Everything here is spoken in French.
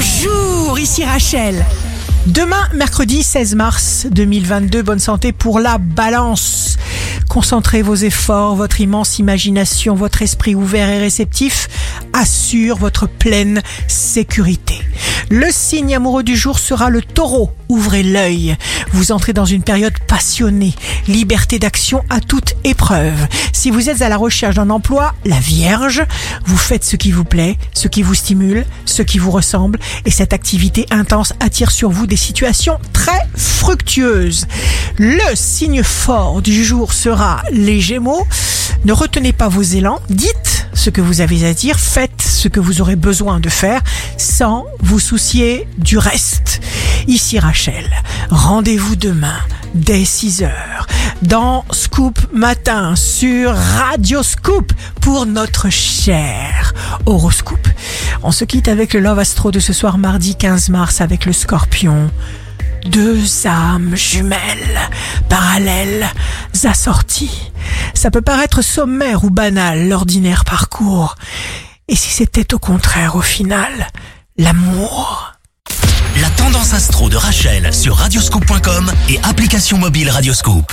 Bonjour, ici Rachel. Demain, mercredi 16 mars 2022, bonne santé pour la balance. Concentrez vos efforts, votre immense imagination, votre esprit ouvert et réceptif assure votre pleine sécurité. Le signe amoureux du jour sera le taureau. Ouvrez l'œil. Vous entrez dans une période passionnée. Liberté d'action à toute épreuve. Si vous êtes à la recherche d'un emploi, la Vierge, vous faites ce qui vous plaît, ce qui vous stimule, ce qui vous ressemble. Et cette activité intense attire sur vous des situations très fructueuses. Le signe fort du jour sera les Gémeaux. Ne retenez pas vos élans. Dites ce que vous avez à dire. Faites ce que vous aurez besoin de faire sans vous soucier du reste. Ici Rachel, rendez-vous demain dès 6 heures dans Scoop Matin sur Radio Scoop pour notre cher horoscope. On se quitte avec le Love Astro de ce soir mardi 15 mars avec le Scorpion. Deux âmes jumelles, parallèles, assorties. Ça peut paraître sommaire ou banal, l'ordinaire parcours. Et si c'était au contraire, au final, l'amour? La tendance astro de Rachel sur radioscope.com et application mobile Radioscope.